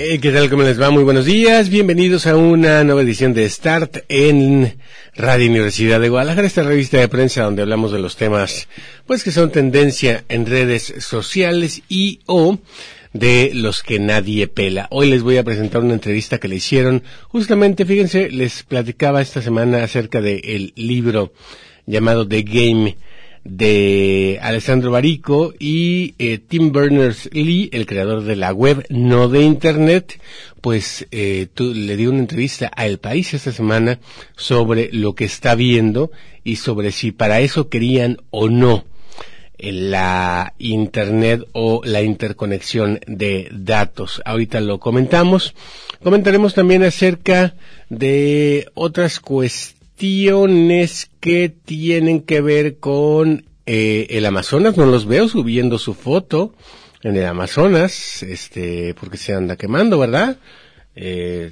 Eh, ¿Qué tal? ¿Cómo les va? Muy buenos días. Bienvenidos a una nueva edición de Start en Radio Universidad de Guadalajara, esta revista de prensa donde hablamos de los temas, pues que son tendencia en redes sociales y o de los que nadie pela. Hoy les voy a presentar una entrevista que le hicieron. Justamente, fíjense, les platicaba esta semana acerca del libro llamado The Game de Alessandro Barico y eh, Tim Berners-Lee, el creador de la web, no de Internet, pues eh, le dio una entrevista a El País esta semana sobre lo que está viendo y sobre si para eso querían o no la Internet o la interconexión de datos. Ahorita lo comentamos. Comentaremos también acerca de otras cuestiones cuestiones que tienen que ver con eh, el Amazonas. No los veo subiendo su foto en el Amazonas, este, porque se anda quemando, ¿verdad? Eh,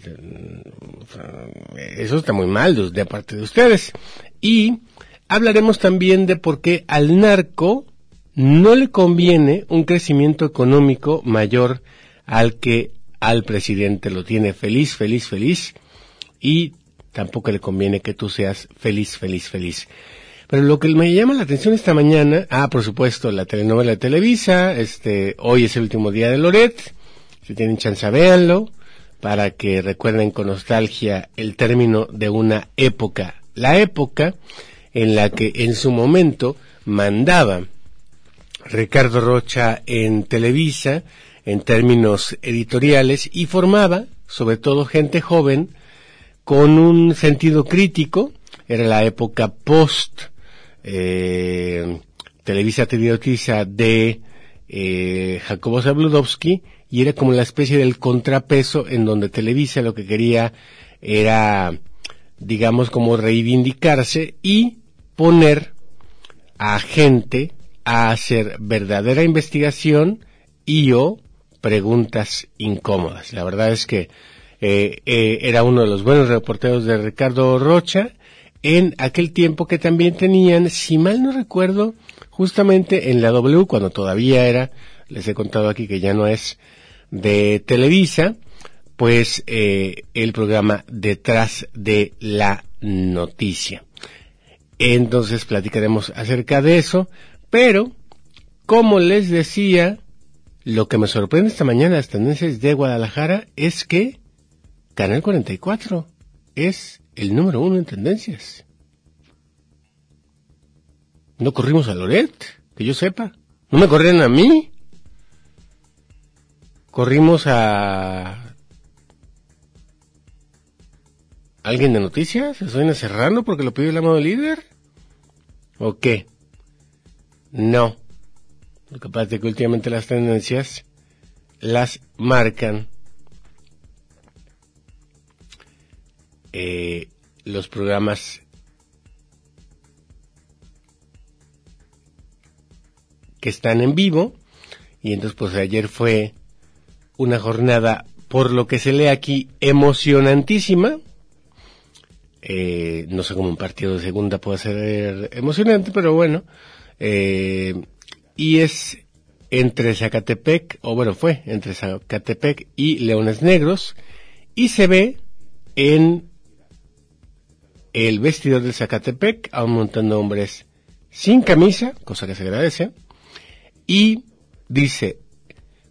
eso está muy mal de parte de ustedes. Y hablaremos también de por qué al narco no le conviene un crecimiento económico mayor al que al presidente lo tiene feliz, feliz, feliz y tampoco le conviene que tú seas feliz, feliz, feliz. Pero lo que me llama la atención esta mañana, ah, por supuesto, la telenovela de Televisa, este, hoy es el último día de Loret, si tienen chance véanlo, para que recuerden con nostalgia el término de una época, la época en la que en su momento mandaba Ricardo Rocha en Televisa, en términos editoriales, y formaba, sobre todo gente joven, con un sentido crítico, era la época post eh, Televisa Televisa de eh, Jacobo Zabludowski y era como la especie del contrapeso en donde Televisa lo que quería era, digamos, como reivindicarse y poner a gente a hacer verdadera investigación y o preguntas incómodas. La verdad es que eh, eh, era uno de los buenos reporteros de Ricardo Rocha, en aquel tiempo que también tenían, si mal no recuerdo, justamente en la W, cuando todavía era, les he contado aquí que ya no es de Televisa, pues eh, el programa Detrás de la Noticia. Entonces platicaremos acerca de eso, pero, como les decía, lo que me sorprende esta mañana las tendencias de Guadalajara es que Canal 44 es el número uno en tendencias. No corrimos a Loret, que yo sepa. No me corrieron a mí. Corrimos a alguien de noticias, a Sonia Serrano porque lo pidió el amado líder. ¿O qué? No. Lo que pasa que últimamente las tendencias las marcan eh, los programas que están en vivo. Y entonces pues ayer fue una jornada por lo que se lee aquí emocionantísima. Eh, no sé cómo un partido de segunda puede ser emocionante pero bueno. Eh, y es entre Zacatepec o bueno fue entre Zacatepec y Leones Negros. Y se ve en el vestidor del Zacatepec a un montón de hombres sin camisa, cosa que se agradece, y dice,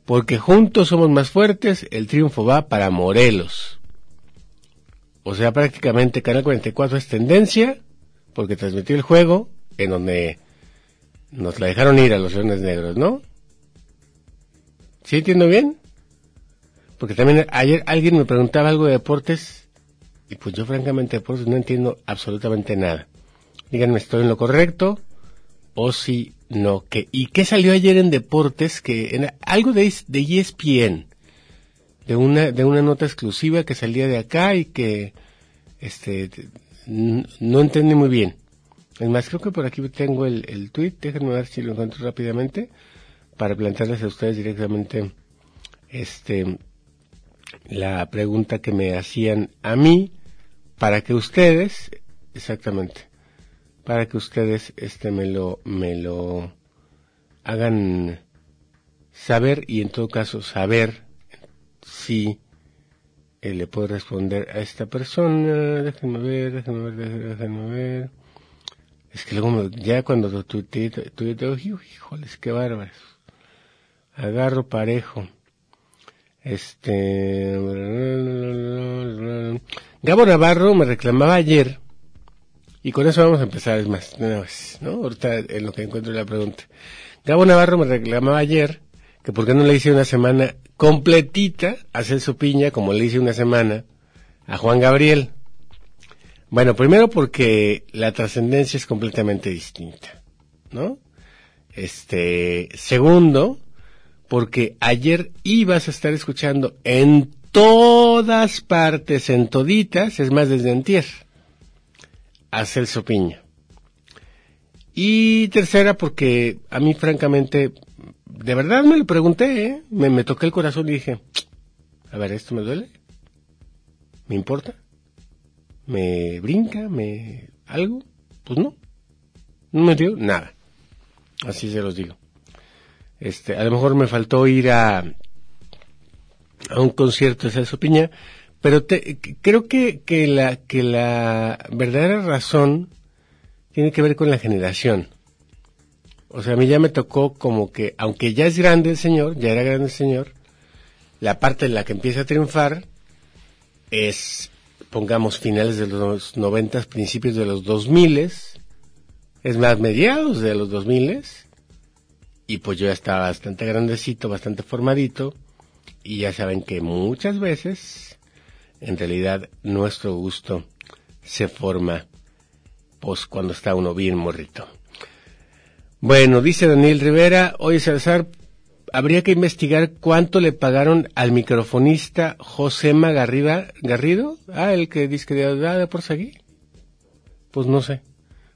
porque juntos somos más fuertes, el triunfo va para Morelos. O sea, prácticamente Canal 44 es tendencia, porque transmitió el juego en donde nos la dejaron ir a los Leones Negros, ¿no? ¿Sí entiendo bien? Porque también ayer alguien me preguntaba algo de deportes y pues yo francamente pues no entiendo absolutamente nada. Díganme, ¿estoy en lo correcto? O si no. que ¿Y qué salió ayer en Deportes? que en, Algo de, de ESPN. De una, de una nota exclusiva que salía de acá y que este no entendí muy bien. Es más, creo que por aquí tengo el, el tweet, déjenme ver si lo encuentro rápidamente, para plantearles a ustedes directamente este la pregunta que me hacían a mí, para que ustedes, exactamente, para que ustedes este me lo, me lo hagan saber y en todo caso saber si eh, le puedo responder a esta persona. Déjenme ver, déjenme ver, déjenme ver. Es que luego ya cuando tuiteo, híjoles, qué bárbaros. Agarro parejo. Este... Gabo Navarro me reclamaba ayer, y con eso vamos a empezar, es más, ¿no? Ahorita en lo que encuentro la pregunta. Gabo Navarro me reclamaba ayer que por qué no le hice una semana completita a Celso Piña como le hice una semana a Juan Gabriel. Bueno, primero porque la trascendencia es completamente distinta, ¿no? Este, segundo, porque ayer ibas a estar escuchando en todas partes, en toditas, es más desde antier, a Celso Piña. Y tercera, porque a mí francamente de verdad me lo pregunté, ¿eh? me, me toqué el corazón y dije, a ver, ¿esto me duele? ¿Me importa? ¿Me brinca? ¿Me algo? Pues no. No me dio nada. Así se los digo. Este, a lo mejor me faltó ir a, a un concierto de Celso Piña, pero te, creo que, que la, que la verdadera razón tiene que ver con la generación. O sea, a mí ya me tocó como que, aunque ya es grande el señor, ya era grande el señor, la parte en la que empieza a triunfar es, pongamos, finales de los noventas, principios de los dos miles, es más, mediados de los dos miles, y pues yo ya estaba bastante grandecito, bastante formadito, y ya saben que muchas veces, en realidad, nuestro gusto se forma, pues cuando está uno bien morrito. Bueno, dice Daniel Rivera, oye Salazar, habría que investigar cuánto le pagaron al microfonista Josema Garriba, Garrido, ah, el que dice que de por seguir. Pues no sé,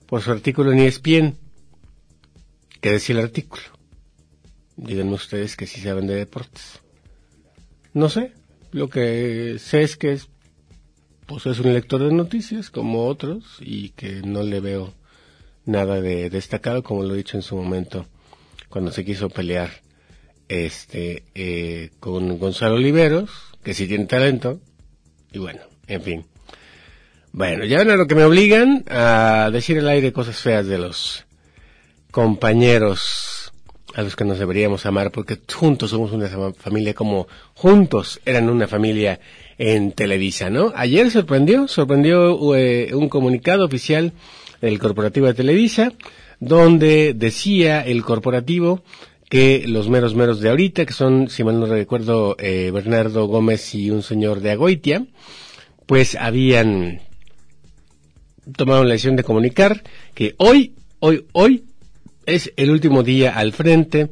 por su artículo en ESPN. ¿Qué decía el artículo? Díganme ustedes que sí saben de deportes. No sé, lo que sé es que es, pues es un lector de noticias como otros y que no le veo nada de destacado, como lo he dicho en su momento, cuando se quiso pelear este eh, con Gonzalo Oliveros, que sí tiene talento, y bueno, en fin. Bueno, ya ven a lo que me obligan a decir al aire cosas feas de los compañeros a los que nos deberíamos amar, porque juntos somos una familia como juntos eran una familia en Televisa, ¿no? Ayer sorprendió, sorprendió eh, un comunicado oficial el corporativo de Televisa, donde decía el corporativo que los meros meros de ahorita, que son, si mal no recuerdo, eh, Bernardo Gómez y un señor de Agoitia, pues habían tomado la decisión de comunicar que hoy, hoy, hoy es el último día al frente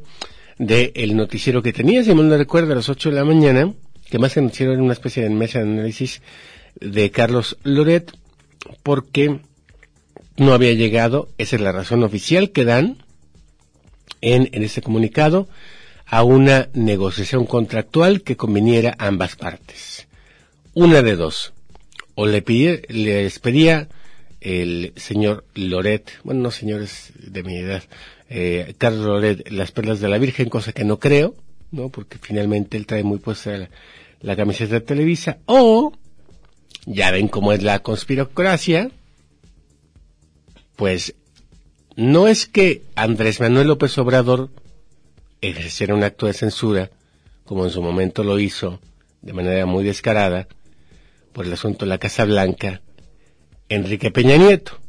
del noticiero que tenía, si mal no recuerdo, a las 8 de la mañana, que más que noticiero era una especie de mesa de análisis de Carlos Loret, porque no había llegado, esa es la razón oficial que dan en, en ese comunicado, a una negociación contractual que conviniera a ambas partes. Una de dos. O le les pedía el señor Loret, bueno, no señores de mi edad, eh, Carlos Loret, las perlas de la Virgen, cosa que no creo, ¿no? Porque finalmente él trae muy puesta la, la camiseta de Televisa, o, ya ven cómo es la conspirocracia, pues no es que Andrés Manuel López Obrador ejerciera un acto de censura, como en su momento lo hizo, de manera muy descarada, por el asunto de la Casa Blanca, Enrique Peña Nieto.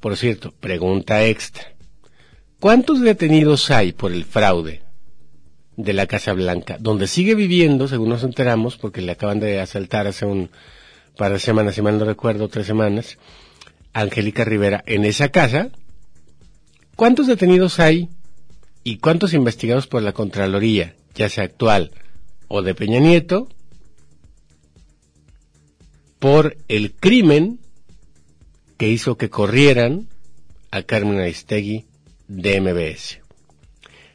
Por cierto, pregunta extra. ¿Cuántos detenidos hay por el fraude de la Casa Blanca, donde sigue viviendo, según nos enteramos, porque le acaban de asaltar hace un par de semanas, si mal no recuerdo, tres semanas, Angélica Rivera en esa casa, ¿cuántos detenidos hay y cuántos investigados por la Contraloría, ya sea actual o de Peña Nieto, por el crimen que hizo que corrieran a Carmen Aristegui de MBS.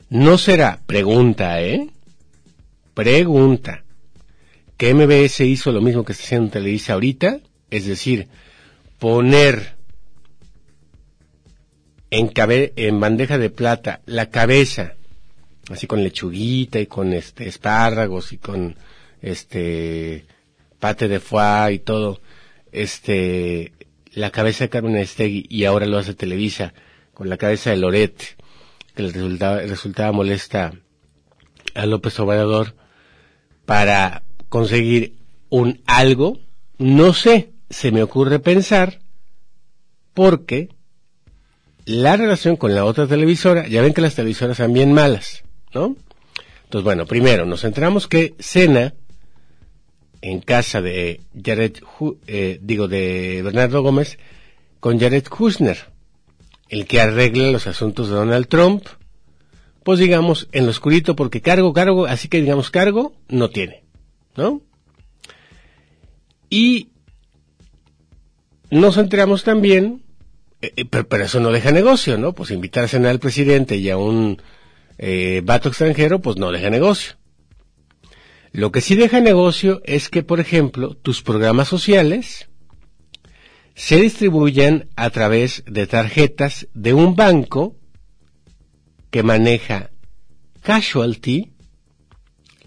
No será, pregunta, ¿eh? Pregunta. ¿Que MBS hizo lo mismo que está haciendo Televisa ahorita? Es decir, poner en, en bandeja de plata la cabeza, así con lechuguita y con este espárragos y con este pate de foie y todo, este la cabeza de Carmen Estegui y ahora lo hace Televisa con la cabeza de Loret, que le resultaba, molesta a López Obrador para conseguir un algo, no sé, se me ocurre pensar, porque la relación con la otra televisora, ya ven que las televisoras son bien malas, ¿no? Entonces, bueno, primero nos centramos que cena en casa de Jared, eh, digo, de Bernardo Gómez, con Jared Kushner, el que arregla los asuntos de Donald Trump, pues digamos, en lo oscurito, porque cargo, cargo, así que digamos cargo, no tiene, ¿no? Y nos enteramos también, eh, eh, pero, eso no deja negocio, ¿no? Pues invitar a cenar al presidente y a un eh, vato extranjero, pues no deja negocio. Lo que sí deja negocio es que, por ejemplo, tus programas sociales se distribuyan a través de tarjetas de un banco que maneja Casualty,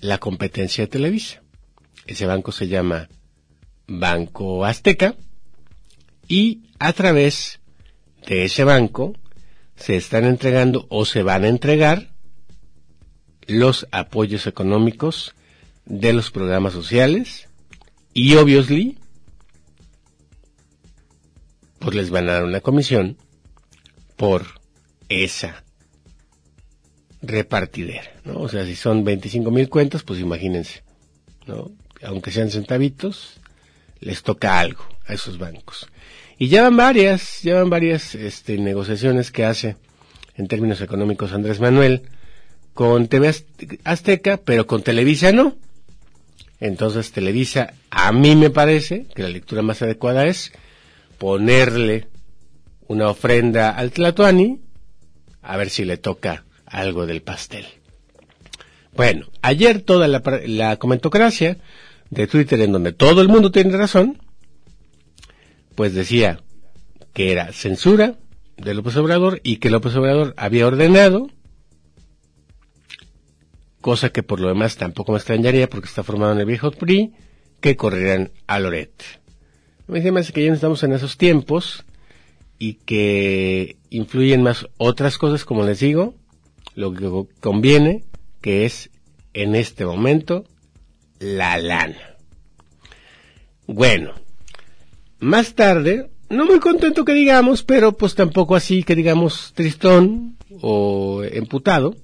la competencia de Televisa. Ese banco se llama Banco Azteca y a través de ese banco se están entregando o se van a entregar los apoyos económicos de los programas sociales y obviously pues les van a dar una comisión por esa repartidera, ¿no? O sea, si son 25 mil cuentas, pues imagínense, ¿no? Aunque sean centavitos, les toca algo a esos bancos. Y ya van varias, ya van varias este, negociaciones que hace en términos económicos Andrés Manuel con TV Azteca, pero con Televisa no. Entonces Televisa, a mí me parece que la lectura más adecuada es ponerle una ofrenda al Tlatuani, a ver si le toca algo del pastel. Bueno, ayer toda la, la comentocracia de Twitter en donde todo el mundo tiene razón, pues decía que era censura de López Obrador y que López Obrador había ordenado, cosa que por lo demás tampoco me extrañaría porque está formado en el viejo PRI, que corrieran a Loret. Me parece que ya no estamos en esos tiempos y que influyen más otras cosas, como les digo, lo que conviene, que es en este momento la lana. Bueno, más tarde, no muy contento que digamos, pero pues tampoco así que digamos tristón o emputado,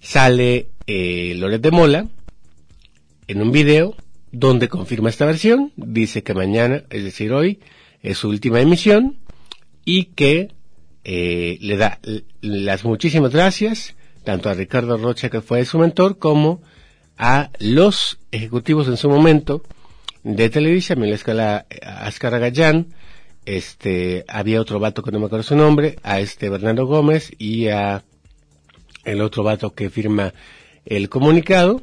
sale eh, Loret de Mola en un video donde confirma esta versión, dice que mañana, es decir hoy, es su última emisión y que eh, le da las muchísimas gracias tanto a Ricardo Rocha que fue su mentor como a los ejecutivos en su momento de Televisa, Escala Ascara Gallán, este, había otro vato que no me acuerdo su nombre, a este Bernardo Gómez y a el otro vato que firma el comunicado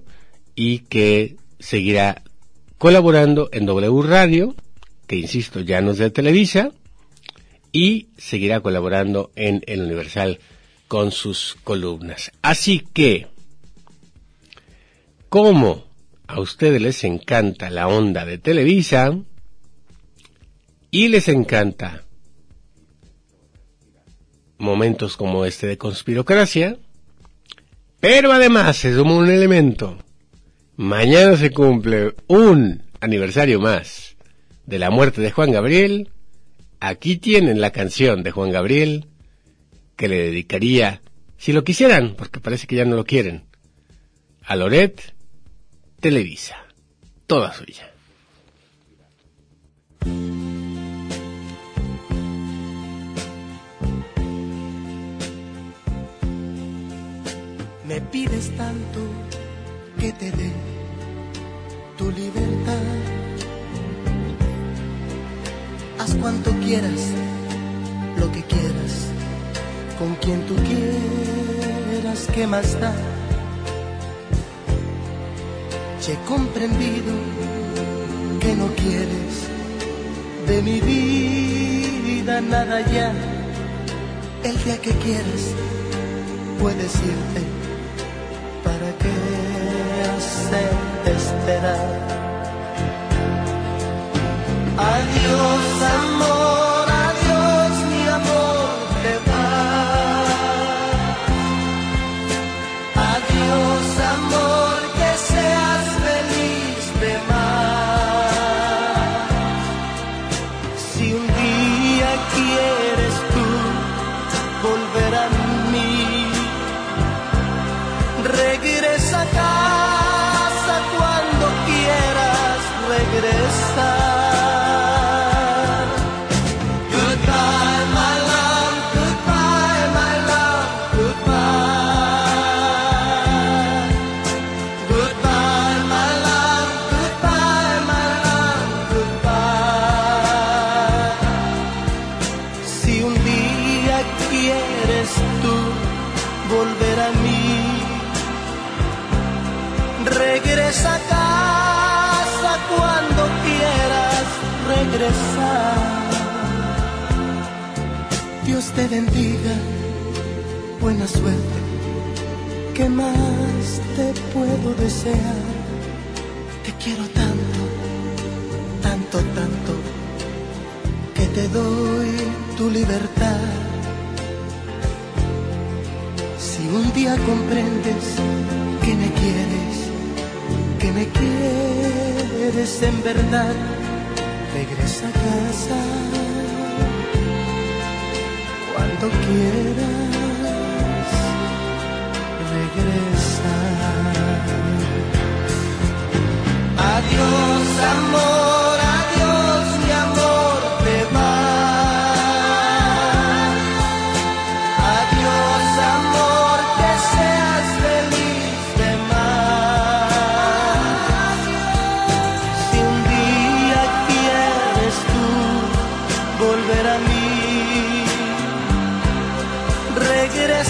y que seguirá colaborando en W Radio, que insisto ya no es de Televisa, y seguirá colaborando en El Universal con sus columnas. Así que, ¿cómo a ustedes les encanta la onda de Televisa y les encanta momentos como este de conspirocracia, pero además es como un elemento. Mañana se cumple un aniversario más de la muerte de Juan Gabriel. Aquí tienen la canción de Juan Gabriel que le dedicaría, si lo quisieran, porque parece que ya no lo quieren, a Loret Televisa, toda suya. Pides tanto que te dé tu libertad. Haz cuanto quieras lo que quieras, con quien tú quieras, ¿qué más da? He comprendido que no quieres de mi vida nada ya. El día que quieras puedes irte hacerte esperar. Adiós amor,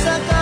Santa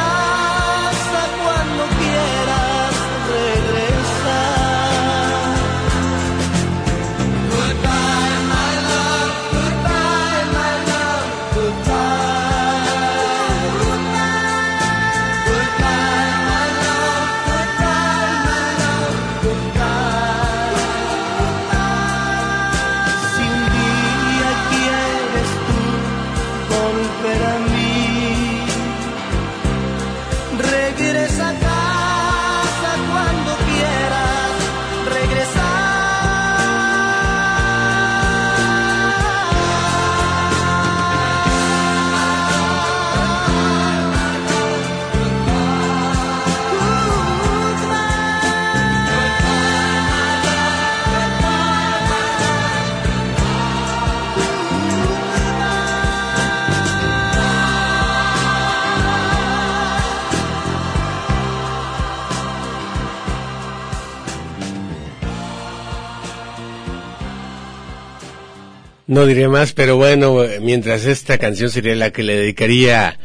No diré más, pero bueno, mientras esta canción sería la que le dedicaría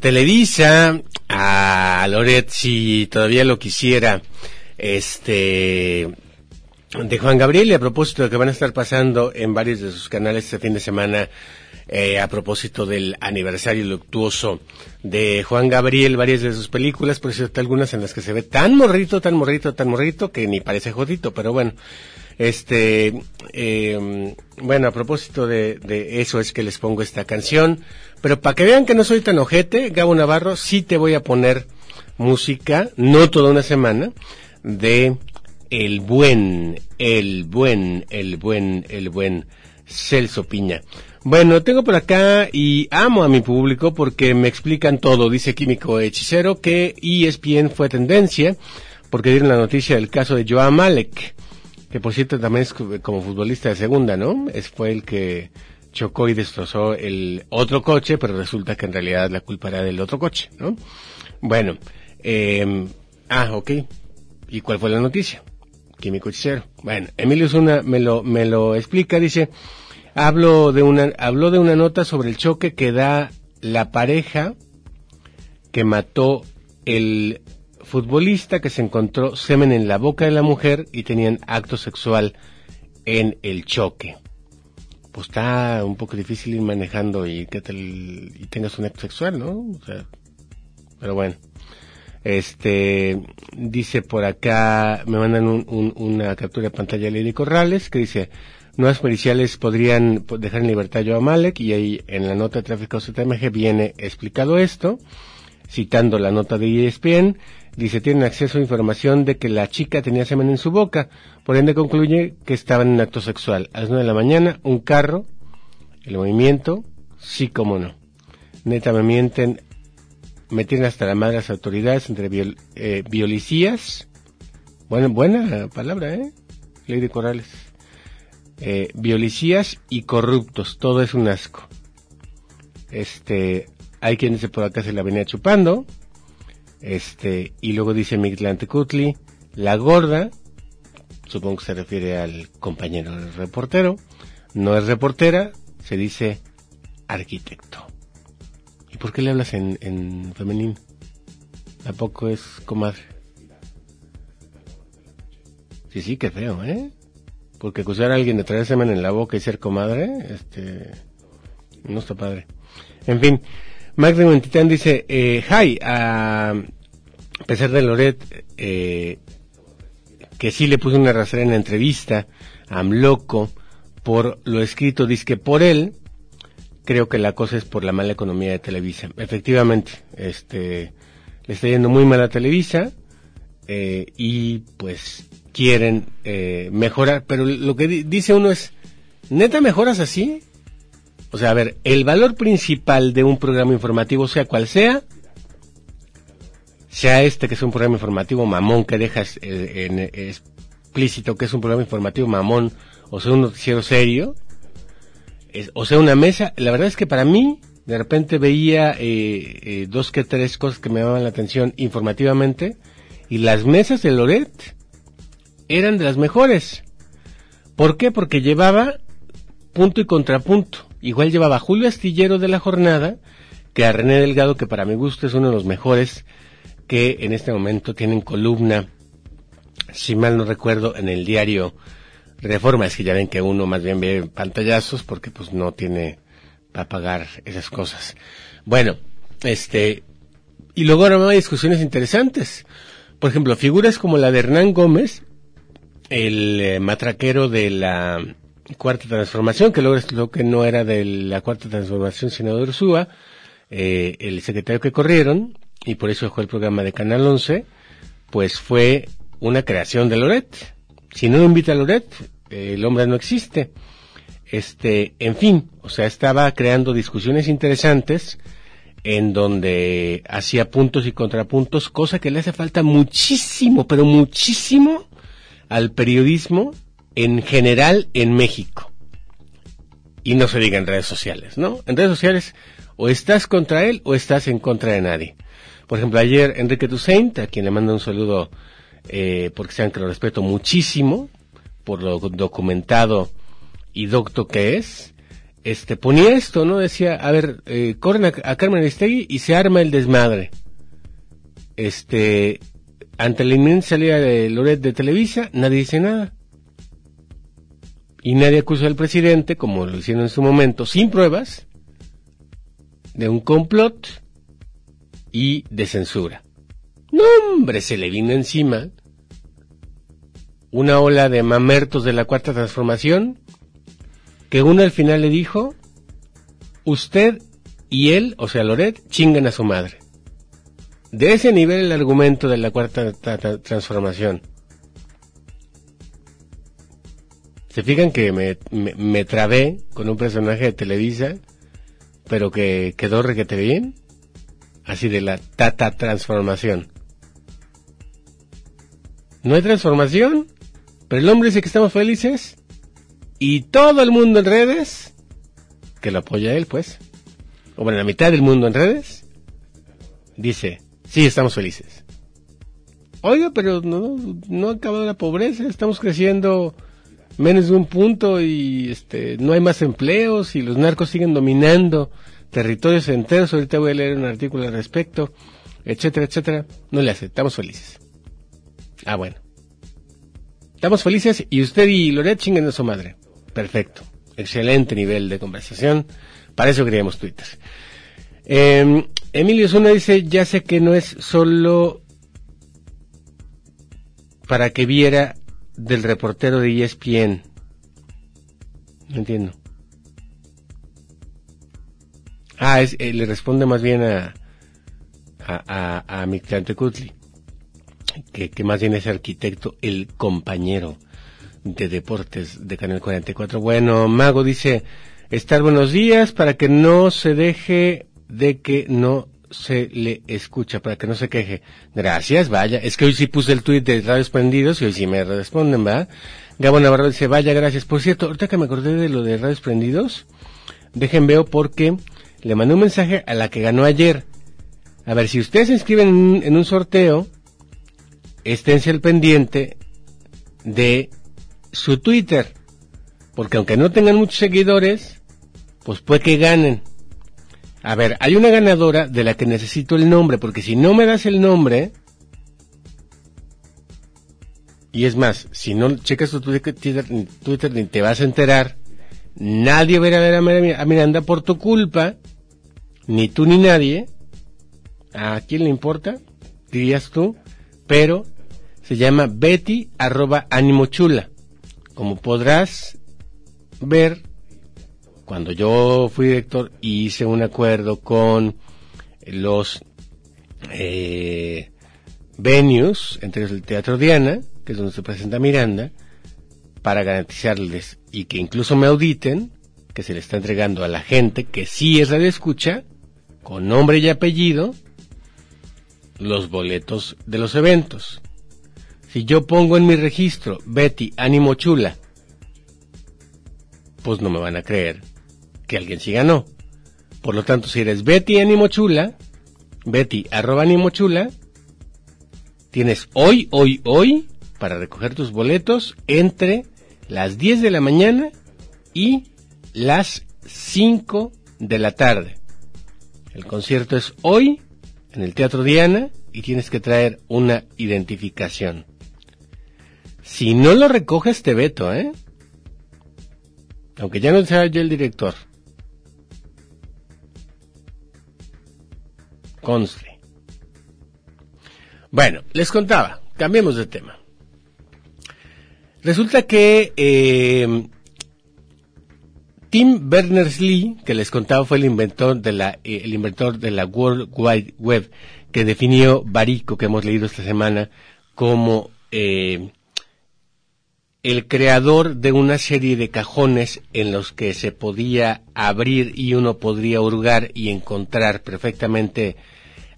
Televisa a Loret si todavía lo quisiera, este, de Juan Gabriel y a propósito de que van a estar pasando en varios de sus canales este fin de semana eh, a propósito del aniversario luctuoso de Juan Gabriel, varias de sus películas, por cierto, algunas en las que se ve tan morrito, tan morrito, tan morrito, que ni parece jodito, pero bueno, este, eh, bueno, a propósito de, de eso es que les pongo esta canción, pero para que vean que no soy tan ojete, Gabo Navarro, sí te voy a poner música, no toda una semana, de el buen, el buen, el buen, el buen Celso Piña. Bueno, tengo por acá y amo a mi público porque me explican todo. Dice Químico Hechicero que ESPN fue tendencia porque dieron la noticia del caso de Joao Malek, que por cierto también es como futbolista de segunda, ¿no? Es, fue el que chocó y destrozó el otro coche, pero resulta que en realidad la culpa era del otro coche, ¿no? Bueno, eh, ah, ok. ¿Y cuál fue la noticia? Químico hechicero. Bueno, Emilio Zuna me lo, me lo explica, dice, Hablo de una, habló de una nota sobre el choque que da la pareja que mató el futbolista que se encontró semen en la boca de la mujer y tenían acto sexual en el choque. Pues está un poco difícil ir manejando y que te, y tengas un acto sexual, ¿no? O sea, pero bueno. Este, dice por acá, me mandan una captura de pantalla de Lady Corrales que dice, nuevas periciales podrían dejar en libertad a Malek y ahí en la nota de tráfico ZMG viene explicado esto, citando la nota de ESPN, dice tienen acceso a información de que la chica tenía semen en su boca, por ende concluye que estaban en acto sexual. A las nueve de la mañana, un carro, el movimiento, sí como no. Neta me mienten, me hasta la madre las autoridades entre viol, eh, violicías, buena, buena palabra, eh, Lady Corrales, eh, violicías y corruptos, todo es un asco. Este, hay quien dice por acá se la venía chupando, este, y luego dice Miguel Cutli, la gorda, supongo que se refiere al compañero del reportero, no es reportera, se dice arquitecto. ¿Y por qué le hablas en, en femenino? Tampoco es comadre. Sí, sí, qué feo, ¿eh? Porque acusar a alguien de traer semen en la boca y ser comadre, este, no está padre. En fin, Max de Mentitán dice, eh, hi, a pesar de Loret, eh, que sí le puso una razón en la entrevista a Amloco por lo escrito, dice que por él, creo que la cosa es por la mala economía de Televisa. Efectivamente, este, le está yendo muy mal a Televisa eh, y pues quieren eh, mejorar, pero lo que dice uno es, ¿neta mejoras así? O sea, a ver, el valor principal de un programa informativo, sea cual sea, sea este que es un programa informativo mamón que dejas eh, en, explícito que es un programa informativo mamón, o sea un noticiero serio, o sea, una mesa, la verdad es que para mí, de repente veía eh, eh, dos que tres cosas que me llamaban la atención informativamente, y las mesas de Loret eran de las mejores. ¿Por qué? Porque llevaba punto y contrapunto. Igual llevaba a Julio Astillero de la jornada, que a René Delgado, que para mi gusto es uno de los mejores que en este momento tienen columna, si mal no recuerdo, en el diario Reforma, es que ya ven que uno más bien ve pantallazos porque pues no tiene para pagar esas cosas. Bueno, este, y luego ahora hay discusiones interesantes. Por ejemplo, figuras como la de Hernán Gómez, el eh, matraquero de la cuarta transformación, que luego es lo que no era de la cuarta transformación, sino de Ursúa, eh, el secretario que corrieron, y por eso dejó el programa de Canal 11, pues fue una creación de Loret. Si no lo invita a Loret, el hombre no existe. Este, en fin, o sea, estaba creando discusiones interesantes en donde hacía puntos y contrapuntos, cosa que le hace falta muchísimo, pero muchísimo al periodismo en general en México. Y no se diga en redes sociales, ¿no? En redes sociales o estás contra él o estás en contra de nadie. Por ejemplo, ayer Enrique Toussaint, a quien le mando un saludo eh, porque sean que lo respeto muchísimo, por lo documentado y docto que es, este, ponía esto, ¿no? Decía, a ver, eh, corren a, Carmen Aristegui y se arma el desmadre. Este, ante la inminente salida de Loret de Televisa, nadie dice nada. Y nadie acusa al presidente, como lo hicieron en su momento, sin pruebas, de un complot y de censura. No, hombre, se le vino encima una ola de mamertos de la cuarta transformación, que uno al final le dijo, usted y él, o sea, Loret, chingan a su madre. De ese nivel el argumento de la cuarta transformación. Se fijan que me, me, trabé con un personaje de Televisa, pero que quedó requete bien. Así de la tata transformación. ¿No hay transformación? Pero el hombre dice que estamos felices y todo el mundo en redes, que lo apoya él pues, o bueno, la mitad del mundo en redes, dice, sí, estamos felices. Oiga, pero no, no ha acabado la pobreza, estamos creciendo menos de un punto y este no hay más empleos y los narcos siguen dominando territorios enteros. Ahorita voy a leer un artículo al respecto, etcétera, etcétera. No le hace, estamos felices. Ah, bueno. Estamos felices y usted y Loret chinguen a su madre. Perfecto. Excelente nivel de conversación. Para eso queríamos Twitter. Eh, Emilio Zuna dice, ya sé que no es solo para que viera del reportero de ESPN. No entiendo. Ah, es, eh, le responde más bien a, a, a, a Kutli, que, que más bien es arquitecto, el compañero de deportes de Canal 44. Bueno, Mago dice, estar buenos días para que no se deje de que no se le escucha, para que no se queje. Gracias, vaya. Es que hoy sí puse el tuit de Radios Prendidos y hoy sí me responden, ¿va? Gabo Navarro dice, vaya, gracias. Por cierto, ahorita que me acordé de lo de Radios Prendidos, dejen veo porque le mandé un mensaje a la que ganó ayer. A ver, si ustedes se inscriben en, en un sorteo, esténse al pendiente de su Twitter. Porque aunque no tengan muchos seguidores, pues puede que ganen. A ver, hay una ganadora de la que necesito el nombre, porque si no me das el nombre, y es más, si no checas tu Twitter, Twitter ni te vas a enterar, nadie va a ver a Miranda por tu culpa, ni tú ni nadie. ¿A quién le importa? Dirías tú, pero se llama Betty arroba chula. Como podrás ver, cuando yo fui director hice un acuerdo con los eh, venues, entre el Teatro Diana, que es donde se presenta Miranda, para garantizarles y que incluso me auditen, que se le está entregando a la gente que sí es la de escucha, con nombre y apellido, los boletos de los eventos. Si yo pongo en mi registro Betty Ánimo Chula, pues no me van a creer que alguien sí ganó. Por lo tanto, si eres Betty Ánimo Chula, Betty arroba Ánimo Chula, tienes hoy, hoy, hoy para recoger tus boletos entre las 10 de la mañana y las 5 de la tarde. El concierto es hoy en el Teatro Diana y tienes que traer una identificación. Si no lo recoges te veto, ¿eh? Aunque ya no sea yo el director. Conste. Bueno, les contaba, cambiemos de tema. Resulta que eh, Tim Berners-Lee, que les contaba fue el inventor de la, eh, el inventor de la World Wide Web, que definió Barico, que hemos leído esta semana, como eh, el creador de una serie de cajones en los que se podía abrir y uno podría hurgar y encontrar perfectamente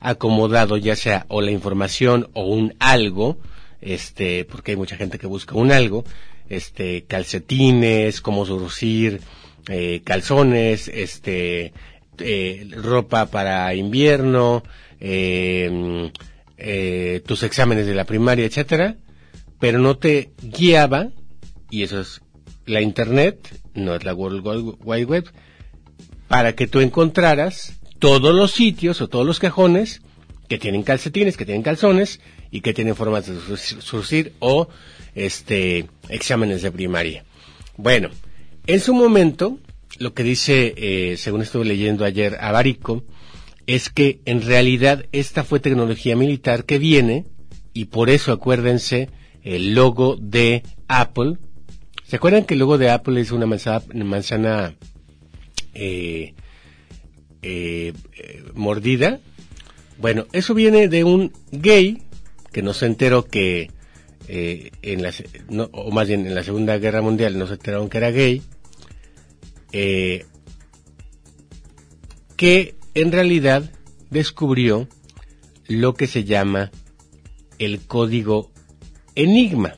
acomodado ya sea o la información o un algo, este, porque hay mucha gente que busca un algo, este, calcetines, cómo surcir, eh, calzones, este, eh, ropa para invierno, eh, eh, tus exámenes de la primaria, etcétera, pero no te guiaba y eso es la Internet, no es la World Wide Web, para que tú encontraras todos los sitios o todos los cajones que tienen calcetines, que tienen calzones y que tienen formas de surcir o este exámenes de primaria. Bueno, en su momento, lo que dice, eh, según estuve leyendo ayer a Barico, es que en realidad esta fue tecnología militar que viene y por eso acuérdense el logo de Apple ¿Se acuerdan que el logo de Apple es una manzana, eh, eh, eh, mordida? Bueno, eso viene de un gay que no se enteró que en la, o más bien en la Segunda Guerra Mundial no se enteraron que era gay, que en realidad descubrió lo que se llama el código Enigma.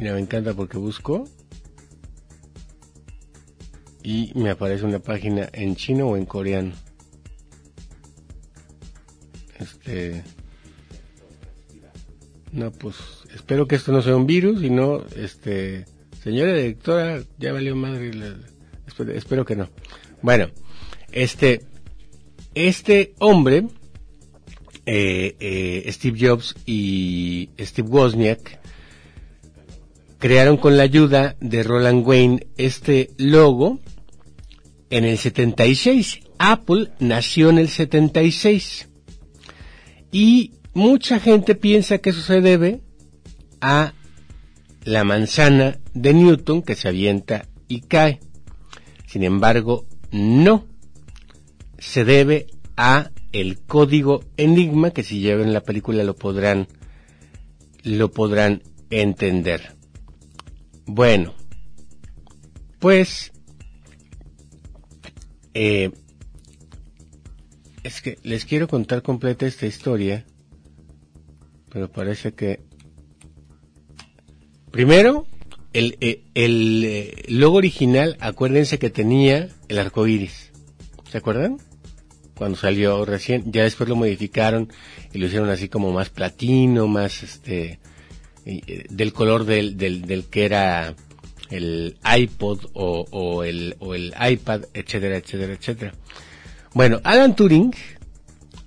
Mira, me encanta porque busco y me aparece una página en chino o en coreano. Este. No, pues espero que esto no sea un virus y no, este, señora directora, ya valió madre, espero, que no. Bueno, este, este hombre, eh, eh, Steve Jobs y Steve Wozniak, crearon con la ayuda de Roland Wayne este logo en el 76. Apple nació en el 76. Y mucha gente piensa que eso se debe a la manzana de Newton que se avienta y cae. Sin embargo, no. Se debe a el código Enigma que si llevan la película lo podrán lo podrán entender. Bueno, pues eh, es que les quiero contar completa esta historia, pero parece que primero el, eh, el, eh, logo original, acuérdense que tenía el arco iris, ¿se acuerdan? Cuando salió recién, ya después lo modificaron y lo hicieron así como más platino, más este eh, del color del, del, que era el iPod o, el, o el iPad, etcétera, etcétera, etcétera. Bueno, Alan Turing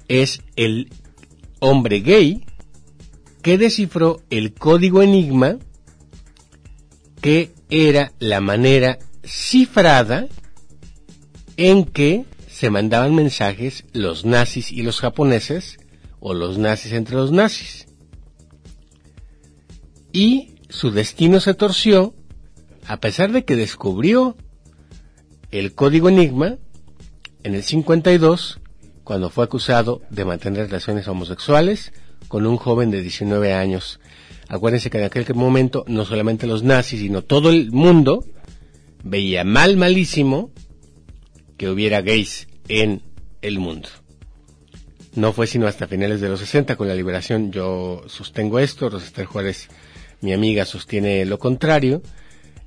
es el hombre gay que descifró el código enigma que era la manera cifrada en que se mandaban mensajes los nazis y los japoneses o los nazis entre los nazis y su destino se torció a pesar de que descubrió el código Enigma en el 52 cuando fue acusado de mantener relaciones homosexuales con un joven de 19 años. Acuérdense que en aquel momento no solamente los nazis, sino todo el mundo veía mal malísimo que hubiera gays en el mundo. No fue sino hasta finales de los 60 con la liberación, yo sostengo esto, Rosester Juárez mi amiga sostiene lo contrario,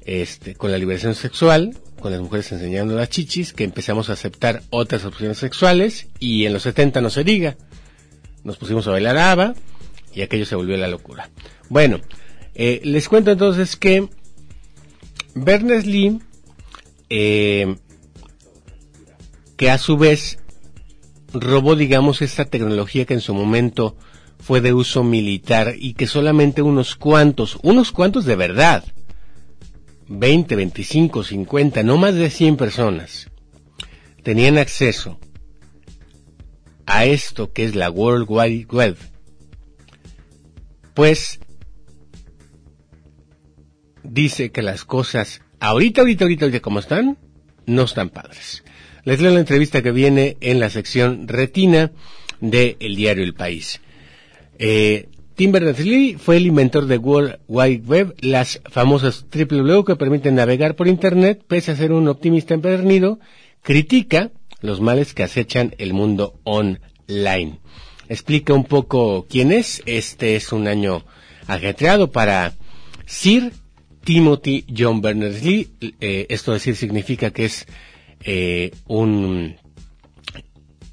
este, con la liberación sexual, con las mujeres enseñando las chichis, que empezamos a aceptar otras opciones sexuales, y en los 70 no se diga. Nos pusimos a bailar ABBA, y aquello se volvió la locura. Bueno, eh, les cuento entonces que Berners-Lee, eh, que a su vez robó, digamos, esta tecnología que en su momento fue de uso militar y que solamente unos cuantos, unos cuantos de verdad, 20, 25, 50, no más de 100 personas, tenían acceso a esto que es la World Wide Web, pues dice que las cosas ahorita, ahorita, ahorita, ahorita como están, no están padres. Les leo la entrevista que viene en la sección retina de El Diario El País. Eh, Tim Berners-Lee fue el inventor de World Wide Web, las famosas www que permiten navegar por Internet, pese a ser un optimista empedernido, critica los males que acechan el mundo online. Explica un poco quién es. Este es un año ajetreado para Sir Timothy John Berners-Lee. Eh, esto decir significa que es eh, un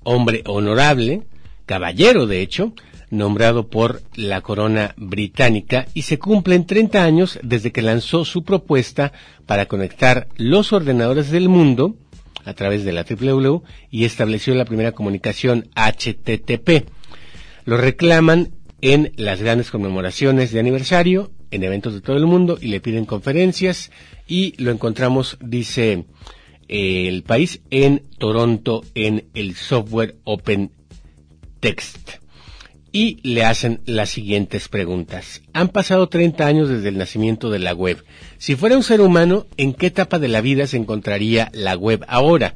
hombre honorable, caballero de hecho, nombrado por la corona británica y se cumplen 30 años desde que lanzó su propuesta para conectar los ordenadores del mundo a través de la WWW y estableció la primera comunicación HTTP. Lo reclaman en las grandes conmemoraciones de aniversario, en eventos de todo el mundo y le piden conferencias y lo encontramos, dice el país, en Toronto en el software Open Text y le hacen las siguientes preguntas. Han pasado 30 años desde el nacimiento de la web. Si fuera un ser humano, ¿en qué etapa de la vida se encontraría la web ahora?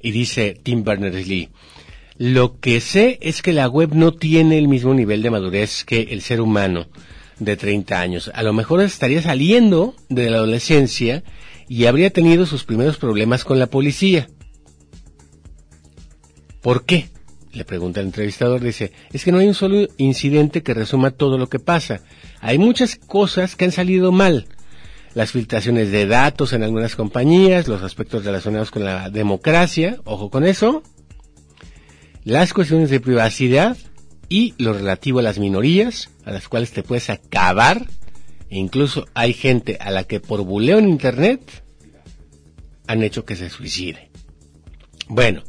Y dice Tim Berners-Lee, lo que sé es que la web no tiene el mismo nivel de madurez que el ser humano de 30 años. A lo mejor estaría saliendo de la adolescencia y habría tenido sus primeros problemas con la policía. ¿Por qué? Le pregunta el entrevistador, dice, es que no hay un solo incidente que resuma todo lo que pasa. Hay muchas cosas que han salido mal. Las filtraciones de datos en algunas compañías, los aspectos relacionados con la democracia, ojo con eso, las cuestiones de privacidad y lo relativo a las minorías, a las cuales te puedes acabar incluso hay gente a la que por buleo en Internet han hecho que se suicide. Bueno,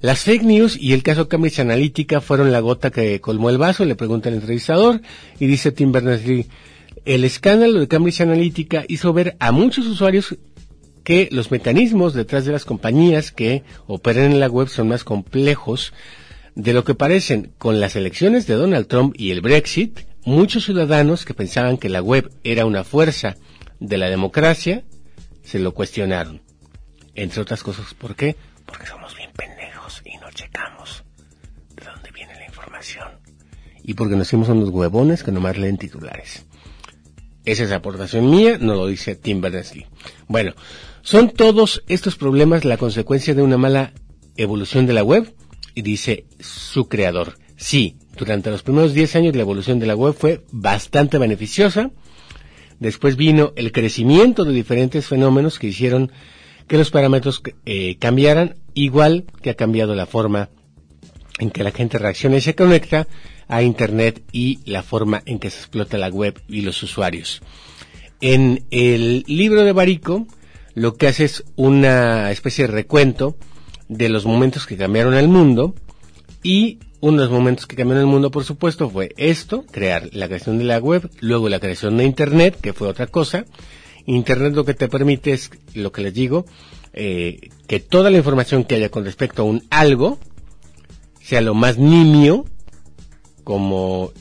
las fake news y el caso Cambridge Analytica fueron la gota que colmó el vaso, le pregunta el entrevistador, y dice Tim Berners-Lee, el escándalo de Cambridge Analytica hizo ver a muchos usuarios que los mecanismos detrás de las compañías que operan en la web son más complejos de lo que parecen. Con las elecciones de Donald Trump y el Brexit, muchos ciudadanos que pensaban que la web era una fuerza de la democracia, se lo cuestionaron. Entre otras cosas, ¿por qué? Porque somos bien pendejos y no checamos de dónde viene la información. Y porque nos hicimos unos huevones que nomás leen titulares. Esa es aportación mía, no lo dice Tim Berners-Lee. Bueno, ¿son todos estos problemas la consecuencia de una mala evolución de la web? Y dice su creador. Sí, durante los primeros 10 años la evolución de la web fue bastante beneficiosa. Después vino el crecimiento de diferentes fenómenos que hicieron que los parámetros eh, cambiaran, igual que ha cambiado la forma en que la gente reacciona y se conecta a Internet y la forma en que se explota la web y los usuarios. En el libro de Barico, lo que hace es una especie de recuento de los momentos que cambiaron el mundo y uno de los momentos que cambiaron el mundo, por supuesto, fue esto, crear la creación de la web, luego la creación de Internet, que fue otra cosa. Internet lo que te permite es, lo que les digo, eh, que toda la información que haya con respecto a un algo sea lo más nimio como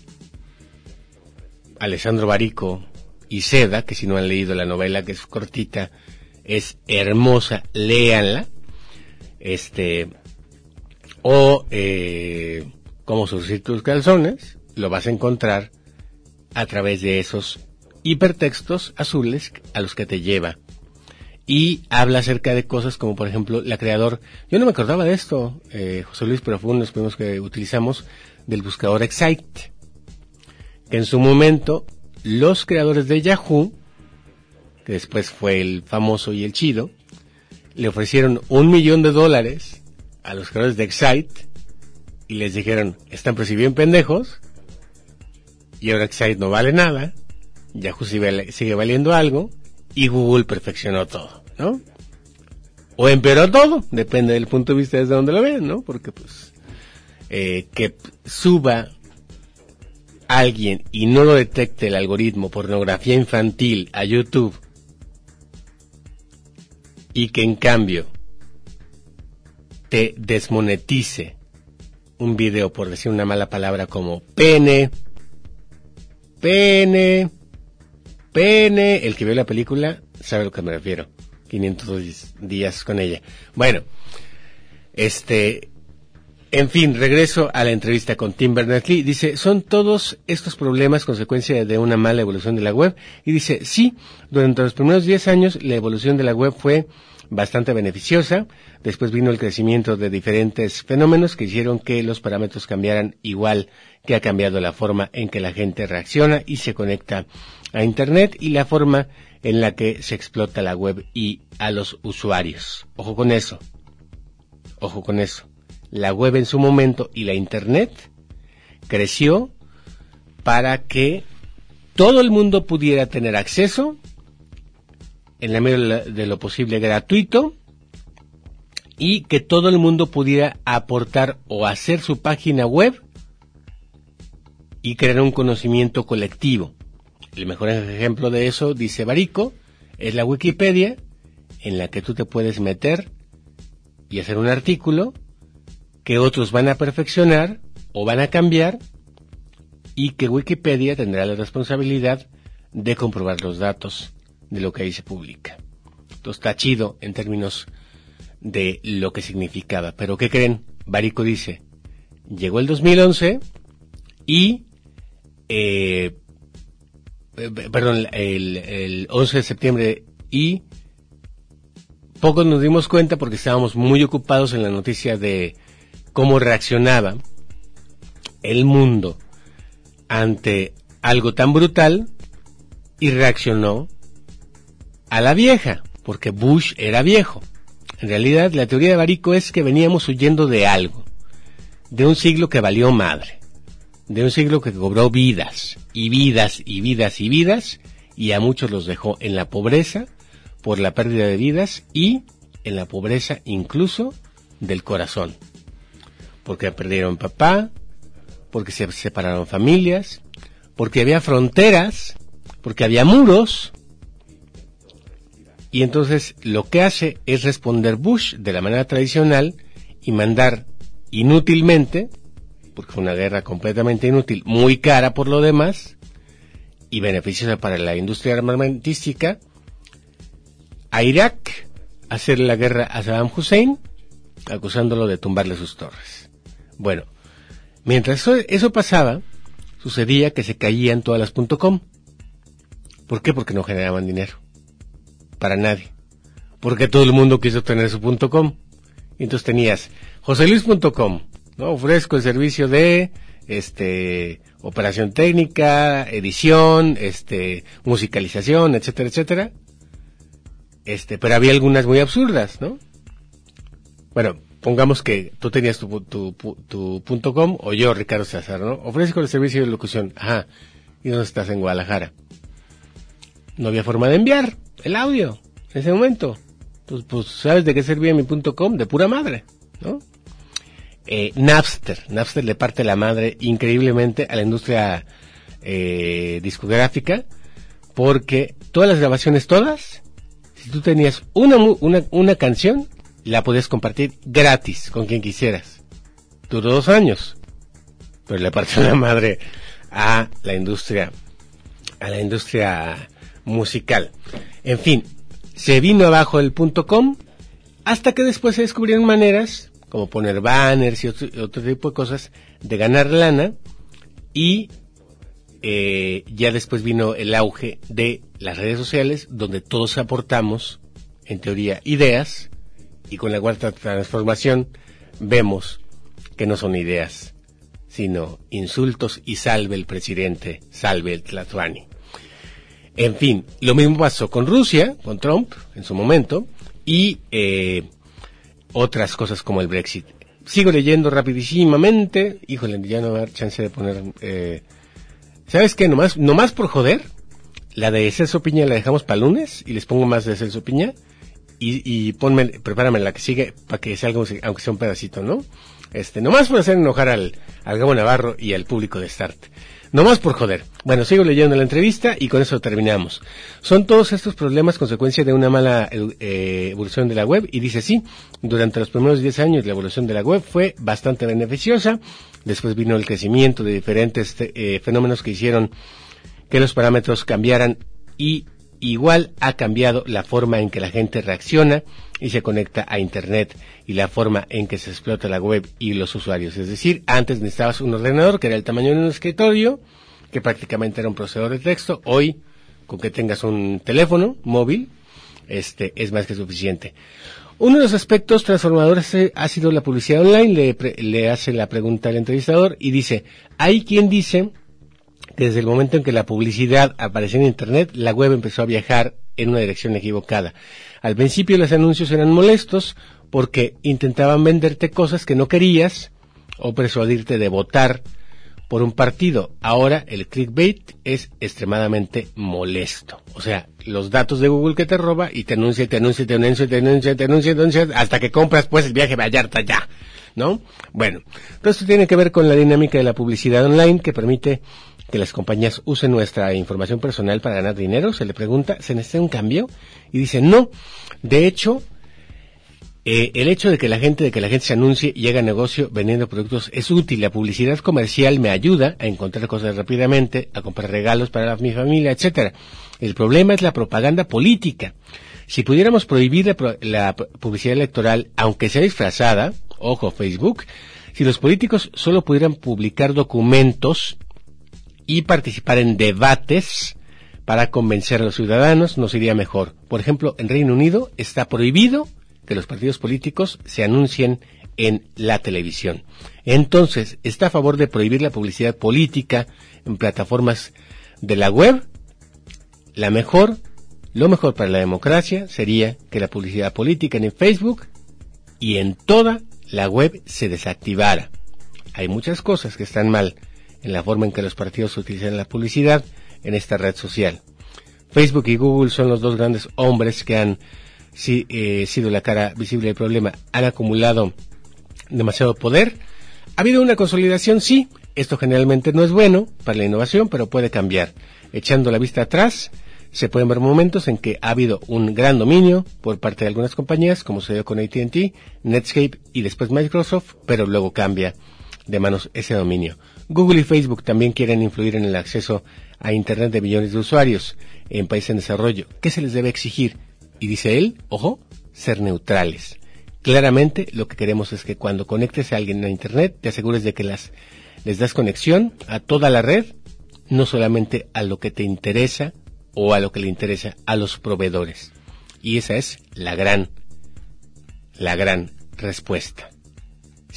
Alessandro Barico y Seda, que si no han leído la novela, que es cortita, es hermosa, léanla. Este, o eh, cómo surgir tus calzones, lo vas a encontrar a través de esos hipertextos azules a los que te lleva. Y habla acerca de cosas como, por ejemplo, la creador. Yo no me acordaba de esto, eh, José Luis, pero fue uno de los primeros que utilizamos del buscador Excite, que en su momento los creadores de Yahoo, que después fue el famoso y el chido, le ofrecieron un millón de dólares a los creadores de Excite y les dijeron, están bien pendejos y ahora Excite no vale nada, Yahoo sigue valiendo algo y Google perfeccionó todo, ¿no? O empeoró todo, depende del punto de vista desde donde lo vean, ¿no? Porque pues eh, que suba alguien y no lo detecte el algoritmo pornografía infantil a YouTube y que en cambio te desmonetice un video por decir una mala palabra como pene, pene, pene, el que vio la película sabe a lo que me refiero. 500 días con ella. Bueno, este, en fin, regreso a la entrevista con Tim Berners-Lee. Dice, ¿son todos estos problemas consecuencia de una mala evolución de la web? Y dice, sí, durante los primeros 10 años la evolución de la web fue bastante beneficiosa. Después vino el crecimiento de diferentes fenómenos que hicieron que los parámetros cambiaran igual que ha cambiado la forma en que la gente reacciona y se conecta a Internet y la forma en la que se explota la web y a los usuarios. Ojo con eso. Ojo con eso la web en su momento y la Internet creció para que todo el mundo pudiera tener acceso en la medida de lo posible gratuito y que todo el mundo pudiera aportar o hacer su página web y crear un conocimiento colectivo. El mejor ejemplo de eso, dice Barico, es la Wikipedia, en la que tú te puedes meter y hacer un artículo que otros van a perfeccionar o van a cambiar y que Wikipedia tendrá la responsabilidad de comprobar los datos de lo que ahí se publica. Entonces está chido en términos de lo que significaba. Pero ¿qué creen? Barico dice, llegó el 2011 y, eh, eh, perdón, el, el 11 de septiembre y pocos nos dimos cuenta porque estábamos muy ocupados en la noticia de cómo reaccionaba el mundo ante algo tan brutal y reaccionó a la vieja, porque Bush era viejo. En realidad, la teoría de Barico es que veníamos huyendo de algo, de un siglo que valió madre, de un siglo que cobró vidas, y vidas, y vidas, y vidas, y a muchos los dejó en la pobreza por la pérdida de vidas y en la pobreza incluso del corazón. Porque perdieron papá, porque se separaron familias, porque había fronteras, porque había muros. Y entonces lo que hace es responder Bush de la manera tradicional y mandar inútilmente, porque fue una guerra completamente inútil, muy cara por lo demás, y beneficiosa para la industria armamentística, a Irak hacer la guerra a Saddam Hussein, acusándolo de tumbarle sus torres. Bueno, mientras eso, eso pasaba, sucedía que se caían todas las .com. ¿Por qué? Porque no generaban dinero. Para nadie. Porque todo el mundo quiso tener su .com. Y entonces tenías joseluis.com, ¿no? Ofrezco el servicio de este operación técnica, edición, este musicalización, etcétera, etcétera. Este, pero había algunas muy absurdas, ¿no? Bueno, pongamos que tú tenías tu, punto com o yo, Ricardo César, ¿no? Ofrezco el servicio de locución. Ajá. ¿Y dónde estás? En Guadalajara. No había forma de enviar el audio en ese momento. Pues, pues ¿sabes de qué servía mi punto com? De pura madre, ¿no? Eh, Napster. Napster le parte la madre increíblemente a la industria eh, discográfica porque todas las grabaciones, todas, si tú tenías una, una, una canción, la podías compartir gratis con quien quisieras. Duró dos años, pero le partió la madre a la industria, a la industria musical. En fin, se vino abajo el punto com hasta que después se descubrieron maneras como poner banners y otro, tipo de cosas de ganar lana y eh, ya después vino el auge de las redes sociales donde todos aportamos, en teoría, ideas y con la cuarta transformación vemos que no son ideas, sino insultos y salve el presidente, salve el Tlatuani. En fin, lo mismo pasó con Rusia, con Trump en su momento, y eh, otras cosas como el Brexit. Sigo leyendo rapidísimamente, híjole, ya no va a dar chance de poner... Eh, ¿Sabes qué? Nomás, nomás por joder, la de Celso Piña la dejamos para lunes y les pongo más de Celso Piña y, y ponme, prepárame la que sigue para que sea algo, aunque sea un pedacito, ¿no? Este, nomás por hacer enojar al, al Gabo Navarro y al público de Start. Nomás por joder. Bueno, sigo leyendo la entrevista y con eso terminamos. Son todos estos problemas consecuencia de una mala eh, evolución de la web y dice sí, durante los primeros 10 años la evolución de la web fue bastante beneficiosa, después vino el crecimiento de diferentes eh, fenómenos que hicieron que los parámetros cambiaran y igual ha cambiado la forma en que la gente reacciona y se conecta a Internet y la forma en que se explota la web y los usuarios. Es decir, antes necesitabas un ordenador que era el tamaño de un escritorio, que prácticamente era un procesador de texto. Hoy, con que tengas un teléfono móvil, este es más que suficiente. Uno de los aspectos transformadores ha sido la publicidad online. Le, le hace la pregunta al entrevistador y dice, hay quien dice desde el momento en que la publicidad apareció en Internet, la web empezó a viajar en una dirección equivocada. Al principio los anuncios eran molestos porque intentaban venderte cosas que no querías o persuadirte de votar por un partido. Ahora el clickbait es extremadamente molesto. O sea, los datos de Google que te roba y te anuncia, te anuncia, te anuncia, te anuncia, te anuncia, te anuncia, hasta que compras pues el viaje a Vallarta ya. ¿No? Bueno, todo esto tiene que ver con la dinámica de la publicidad online que permite que las compañías usen nuestra información personal para ganar dinero? Se le pregunta, ¿se necesita un cambio? Y dice, no. De hecho, eh, el hecho de que la gente, de que la gente se anuncie y haga negocio vendiendo productos es útil. La publicidad comercial me ayuda a encontrar cosas rápidamente, a comprar regalos para mi familia, etcétera. El problema es la propaganda política. Si pudiéramos prohibir la, la publicidad electoral, aunque sea disfrazada, ojo Facebook, si los políticos solo pudieran publicar documentos y participar en debates para convencer a los ciudadanos nos iría mejor. Por ejemplo, en Reino Unido está prohibido que los partidos políticos se anuncien en la televisión. Entonces, ¿está a favor de prohibir la publicidad política en plataformas de la web? La mejor, lo mejor para la democracia sería que la publicidad política en Facebook y en toda la web se desactivara. Hay muchas cosas que están mal en la forma en que los partidos utilizan la publicidad en esta red social. Facebook y Google son los dos grandes hombres que han eh, sido la cara visible del problema. Han acumulado demasiado poder. Ha habido una consolidación, sí. Esto generalmente no es bueno para la innovación, pero puede cambiar. Echando la vista atrás, se pueden ver momentos en que ha habido un gran dominio por parte de algunas compañías, como se dio con AT&T, Netscape y después Microsoft, pero luego cambia de manos ese dominio. Google y Facebook también quieren influir en el acceso a Internet de millones de usuarios en países en desarrollo. ¿Qué se les debe exigir? Y dice él, ojo, ser neutrales. Claramente lo que queremos es que cuando conectes a alguien a Internet te asegures de que las, les das conexión a toda la red, no solamente a lo que te interesa o a lo que le interesa a los proveedores. Y esa es la gran, la gran respuesta.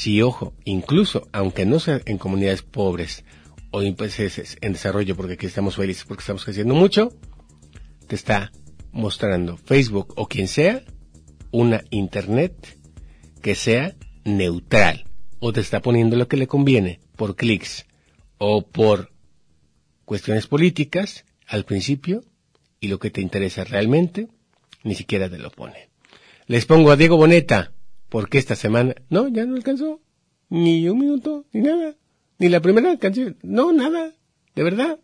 Si, ojo, incluso aunque no sea en comunidades pobres o en en desarrollo, porque aquí estamos felices, porque estamos creciendo mucho, te está mostrando Facebook o quien sea una Internet que sea neutral o te está poniendo lo que le conviene por clics o por cuestiones políticas al principio y lo que te interesa realmente ni siquiera te lo pone. Les pongo a Diego Boneta porque esta semana no, ya no alcanzó ni un minuto ni nada, ni la primera canción, no, nada, de verdad.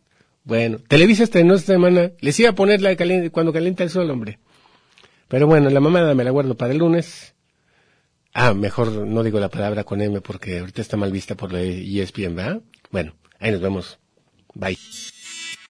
Bueno, Televisa estrenó esta semana, les iba a poner la caliente, cuando calienta el sol, hombre. Pero bueno, la mamada me la guardo para el lunes. Ah, mejor no digo la palabra con M porque ahorita está mal vista por la ESPN, ¿verdad? Bueno, ahí nos vemos. Bye.